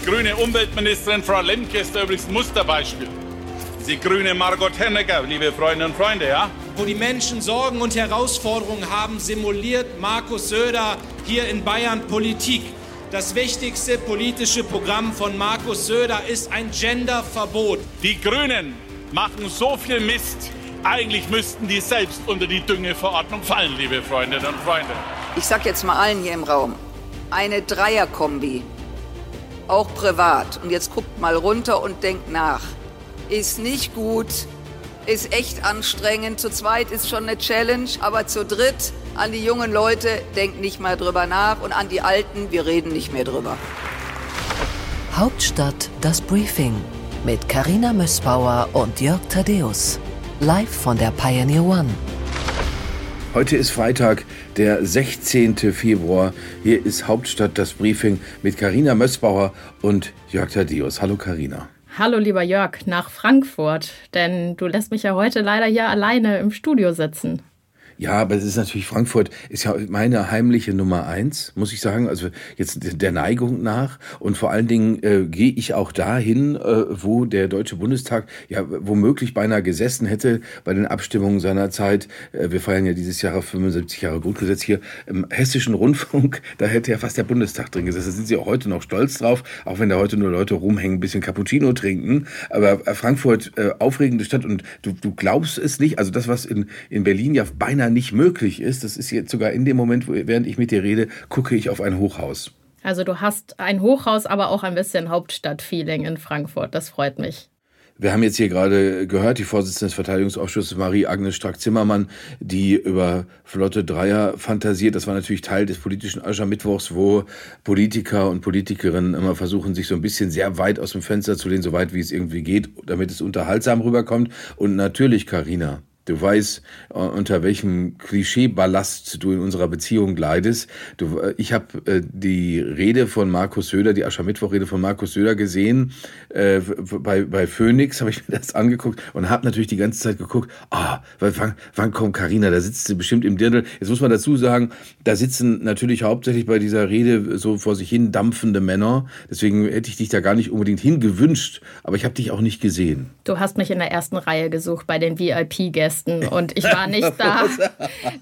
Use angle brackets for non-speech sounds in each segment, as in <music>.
Die grüne Umweltministerin Frau Lemke ist da übrigens ein Musterbeispiel. Die grüne Margot Hennecker, liebe Freunde und Freunde, ja? Wo die Menschen Sorgen und Herausforderungen haben, simuliert Markus Söder hier in Bayern Politik. Das wichtigste politische Programm von Markus Söder ist ein Genderverbot. Die Grünen machen so viel Mist. Eigentlich müssten die selbst unter die Düngeverordnung fallen, liebe Freundinnen und Freunde. Ich sag jetzt mal allen hier im Raum, eine Dreierkombi, auch privat, und jetzt guckt mal runter und denkt nach, ist nicht gut, ist echt anstrengend. Zu zweit ist schon eine Challenge, aber zu dritt an die jungen Leute, denkt nicht mal drüber nach und an die Alten, wir reden nicht mehr drüber. Hauptstadt das Briefing mit Karina Mössbauer und Jörg Thaddeus. Live von der Pioneer One. Heute ist Freitag, der 16. Februar. Hier ist Hauptstadt das Briefing mit Karina Mössbauer und Jörg Thaddeus. Hallo Karina. Hallo lieber Jörg, nach Frankfurt, denn du lässt mich ja heute leider hier alleine im Studio sitzen. Ja, aber es ist natürlich, Frankfurt ist ja meine heimliche Nummer eins, muss ich sagen. Also jetzt der Neigung nach. Und vor allen Dingen äh, gehe ich auch dahin, äh, wo der Deutsche Bundestag ja womöglich beinahe gesessen hätte bei den Abstimmungen seiner Zeit. Äh, wir feiern ja dieses Jahr 75 Jahre Grundgesetz hier im Hessischen Rundfunk. <laughs> Da hätte ja fast der Bundestag drin gesessen. Da sind sie auch heute noch stolz drauf, auch wenn da heute nur Leute rumhängen, ein bisschen Cappuccino trinken. Aber äh, Frankfurt, äh, aufregende Stadt und du, du glaubst es nicht. Also das, was in, in Berlin ja beinahe nicht möglich ist, das ist jetzt sogar in dem Moment, während ich mit dir rede, gucke ich auf ein Hochhaus. Also du hast ein Hochhaus, aber auch ein bisschen Hauptstadtfeeling in Frankfurt. Das freut mich. Wir haben jetzt hier gerade gehört, die Vorsitzende des Verteidigungsausschusses Marie-Agnes Strack-Zimmermann, die über Flotte Dreier fantasiert. Das war natürlich Teil des politischen Aschermittwochs, wo Politiker und Politikerinnen immer versuchen, sich so ein bisschen sehr weit aus dem Fenster zu lehnen, so weit wie es irgendwie geht, damit es unterhaltsam rüberkommt. Und natürlich, Karina, Du weißt, äh, unter welchem Klischeeballast du in unserer Beziehung leidest. Du, äh, ich habe äh, die Rede von Markus Söder, die Aschermittwoch-Rede von Markus Söder gesehen. Äh, bei, bei Phoenix habe ich mir <laughs> das angeguckt und habe natürlich die ganze Zeit geguckt, ah, wann, wann kommt Karina? Da sitzt sie bestimmt im Dirndl. Jetzt muss man dazu sagen, da sitzen natürlich hauptsächlich bei dieser Rede so vor sich hin dampfende Männer. Deswegen hätte ich dich da gar nicht unbedingt hingewünscht, aber ich habe dich auch nicht gesehen. Du hast mich in der ersten Reihe gesucht bei den VIP-Gästen. Weihnachten und ich war nicht da. <laughs>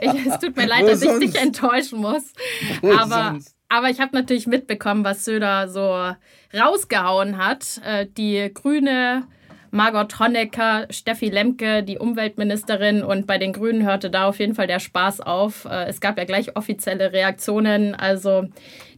Ich, es tut mir leid, dass ich dich enttäuschen muss. Aber, aber ich habe natürlich mitbekommen, was Söder so rausgehauen hat. Äh, die grüne Margot Honecker, Steffi Lemke, die Umweltministerin und bei den Grünen hörte da auf jeden Fall der Spaß auf. Äh, es gab ja gleich offizielle Reaktionen. Also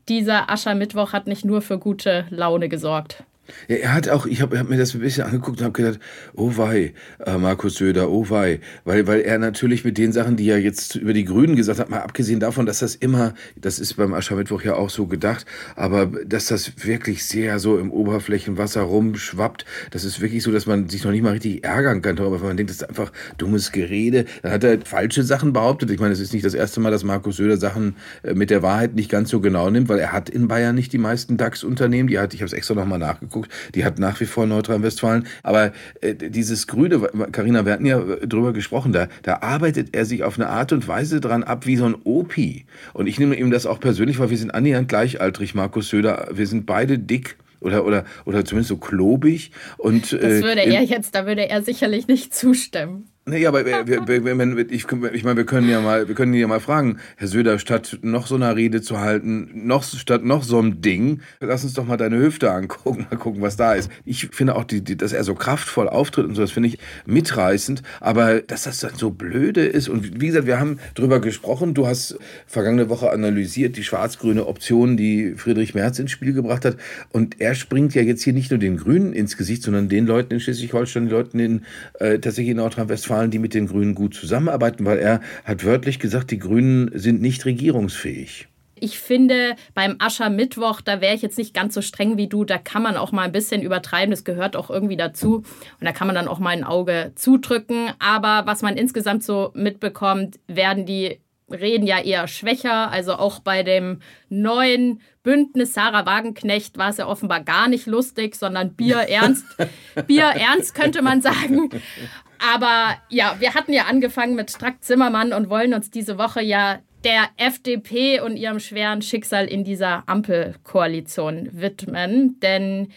dieser Aschermittwoch hat nicht nur für gute Laune gesorgt. Ja, er hat auch, ich habe hab mir das ein bisschen angeguckt und habe gedacht, oh wei, äh, Markus Söder, oh wei. Weil, weil er natürlich mit den Sachen, die er jetzt über die Grünen gesagt hat, mal abgesehen davon, dass das immer, das ist beim Aschermittwoch ja auch so gedacht, aber dass das wirklich sehr so im Oberflächenwasser rumschwappt, das ist wirklich so, dass man sich noch nicht mal richtig ärgern kann darüber, weil man denkt, das ist einfach dummes Gerede. Dann hat er falsche Sachen behauptet. Ich meine, es ist nicht das erste Mal, dass Markus Söder Sachen äh, mit der Wahrheit nicht ganz so genau nimmt, weil er hat in Bayern nicht die meisten DAX-Unternehmen. Die hat, ich habe es extra nochmal nachgeguckt, anguckt, die hat nach wie vor Nordrhein-Westfalen. Aber äh, dieses Grüne, Karina, wir hatten ja drüber gesprochen, da, da arbeitet er sich auf eine Art und Weise dran ab wie so ein Opi. Und ich nehme ihm das auch persönlich, weil wir sind annähernd gleichaltrig, Markus Söder. Wir sind beide dick oder oder oder zumindest so klobig und das äh, würde er jetzt da würde er sicherlich nicht zustimmen Nee, aber wir, wir, wir, ich, ich meine, wir können ja mal, wir können ja mal fragen, Herr Söder, statt noch so einer Rede zu halten, noch statt noch so einem Ding, lass uns doch mal deine Hüfte angucken, mal gucken, was da ist. Ich finde auch, die, die, dass er so kraftvoll auftritt und so, das finde ich mitreißend. Aber dass das dann so blöde ist und wie gesagt, wir haben drüber gesprochen. Du hast vergangene Woche analysiert die schwarz-grüne Option, die Friedrich Merz ins Spiel gebracht hat. Und er springt ja jetzt hier nicht nur den Grünen ins Gesicht, sondern den Leuten in Schleswig-Holstein, den Leuten in äh, tatsächlich in Nordrhein-Westfalen Nordrhein-Westfalen, die mit den Grünen gut zusammenarbeiten, weil er hat wörtlich gesagt, die Grünen sind nicht regierungsfähig. Ich finde, beim Aschermittwoch, da wäre ich jetzt nicht ganz so streng wie du. Da kann man auch mal ein bisschen übertreiben. Das gehört auch irgendwie dazu. Und da kann man dann auch mal ein Auge zudrücken. Aber was man insgesamt so mitbekommt, werden die Reden ja eher schwächer. Also auch bei dem neuen Bündnis Sarah Wagenknecht war es ja offenbar gar nicht lustig, sondern Bierernst. <laughs> Bierernst könnte man sagen. Aber ja, wir hatten ja angefangen mit Strack Zimmermann und wollen uns diese Woche ja der FDP und ihrem schweren Schicksal in dieser Ampelkoalition widmen. Denn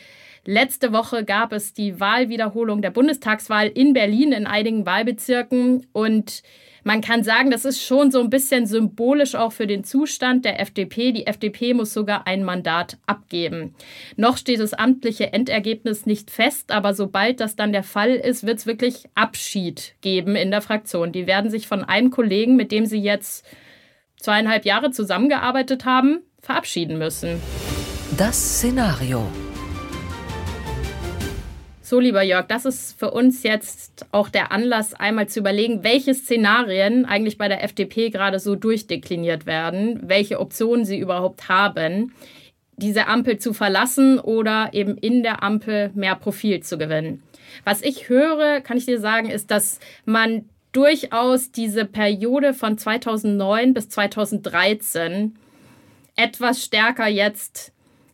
letzte Woche gab es die Wahlwiederholung der Bundestagswahl in Berlin in einigen Wahlbezirken und man kann sagen, das ist schon so ein bisschen symbolisch auch für den Zustand der FDP. Die FDP muss sogar ein Mandat abgeben. Noch steht das amtliche Endergebnis nicht fest, aber sobald das dann der Fall ist, wird es wirklich Abschied geben in der Fraktion. Die werden sich von einem Kollegen, mit dem sie jetzt zweieinhalb Jahre zusammengearbeitet haben, verabschieden müssen. Das Szenario. So, lieber Jörg, das ist für uns jetzt auch der Anlass, einmal zu überlegen, welche Szenarien eigentlich bei der FDP gerade so durchdekliniert werden, welche Optionen sie überhaupt haben, diese Ampel zu verlassen oder eben in der Ampel mehr Profil zu gewinnen. Was ich höre, kann ich dir sagen, ist, dass man durchaus diese Periode von 2009 bis 2013 etwas stärker jetzt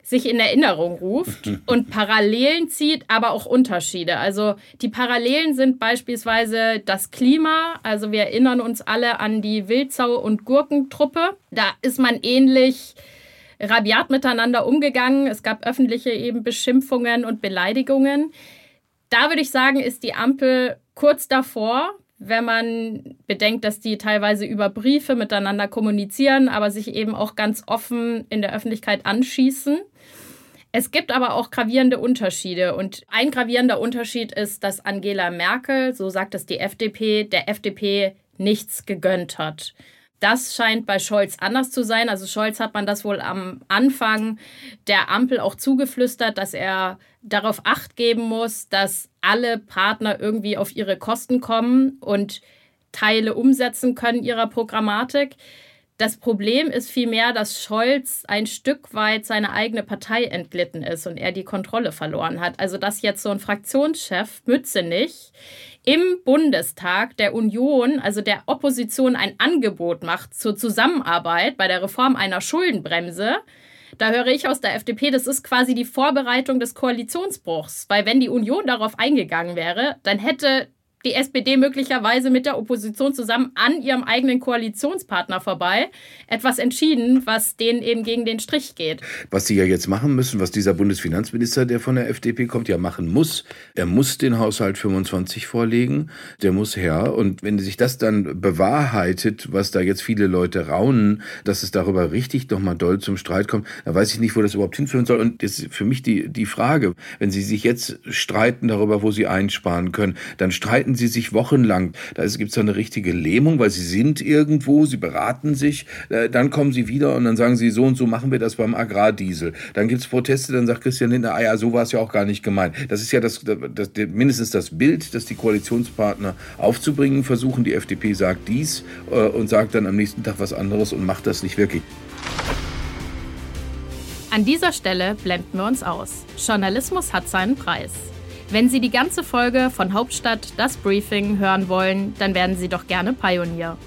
sich in Erinnerung ruft <laughs> und Parallelen zieht, aber auch Unterschiede. Also die Parallelen sind beispielsweise das Klima. Also wir erinnern uns alle an die Wildsau- und Gurkentruppe. Da ist man ähnlich rabiat miteinander umgegangen. Es gab öffentliche eben Beschimpfungen und Beleidigungen. Da würde ich sagen, ist die Ampel kurz davor, wenn man bedenkt, dass die teilweise über Briefe miteinander kommunizieren, aber sich eben auch ganz offen in der Öffentlichkeit anschießen. Es gibt aber auch gravierende Unterschiede. Und ein gravierender Unterschied ist, dass Angela Merkel, so sagt es die FDP, der FDP nichts gegönnt hat. Das scheint bei Scholz anders zu sein. Also Scholz hat man das wohl am Anfang der Ampel auch zugeflüstert, dass er darauf acht geben muss, dass alle Partner irgendwie auf ihre Kosten kommen und Teile umsetzen können ihrer Programmatik. Das Problem ist vielmehr, dass Scholz ein Stück weit seine eigene Partei entglitten ist und er die Kontrolle verloren hat. Also dass jetzt so ein Fraktionschef Mützenich im Bundestag der Union, also der Opposition, ein Angebot macht zur Zusammenarbeit bei der Reform einer Schuldenbremse, da höre ich aus der FDP, das ist quasi die Vorbereitung des Koalitionsbruchs. Weil wenn die Union darauf eingegangen wäre, dann hätte die SPD möglicherweise mit der Opposition zusammen an ihrem eigenen Koalitionspartner vorbei etwas entschieden, was denen eben gegen den Strich geht. Was sie ja jetzt machen müssen, was dieser Bundesfinanzminister, der von der FDP kommt, ja machen muss, er muss den Haushalt 25 vorlegen, der muss her. Und wenn sich das dann bewahrheitet, was da jetzt viele Leute raunen, dass es darüber richtig nochmal doll zum Streit kommt, dann weiß ich nicht, wo das überhaupt hinführen soll. Und das ist für mich die, die Frage, wenn sie sich jetzt streiten darüber, wo sie einsparen können, dann streiten streiten sie sich wochenlang. Da gibt es eine richtige Lähmung, weil sie sind irgendwo, sie beraten sich, äh, dann kommen sie wieder und dann sagen sie, so und so machen wir das beim Agrardiesel. Dann gibt es Proteste, dann sagt Christian Lindner, ah ja, so war es ja auch gar nicht gemeint. Das ist ja das, das, mindestens das Bild, das die Koalitionspartner aufzubringen versuchen. Die FDP sagt dies äh, und sagt dann am nächsten Tag was anderes und macht das nicht wirklich. An dieser Stelle blenden wir uns aus. Journalismus hat seinen Preis. Wenn Sie die ganze Folge von Hauptstadt das Briefing hören wollen, dann werden Sie doch gerne Pionier.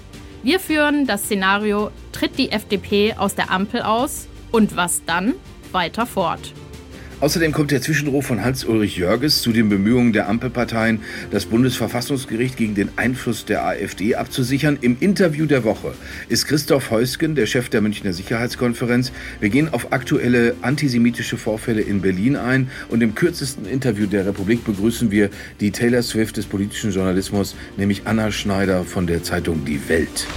Wir führen das Szenario Tritt die FDP aus der Ampel aus und was dann weiter fort. Außerdem kommt der Zwischenruf von Hans-Ulrich Jörges zu den Bemühungen der Ampelparteien, das Bundesverfassungsgericht gegen den Einfluss der AfD abzusichern. Im Interview der Woche ist Christoph Heusgen, der Chef der Münchner Sicherheitskonferenz. Wir gehen auf aktuelle antisemitische Vorfälle in Berlin ein und im kürzesten Interview der Republik begrüßen wir die Taylor Swift des politischen Journalismus, nämlich Anna Schneider von der Zeitung Die Welt.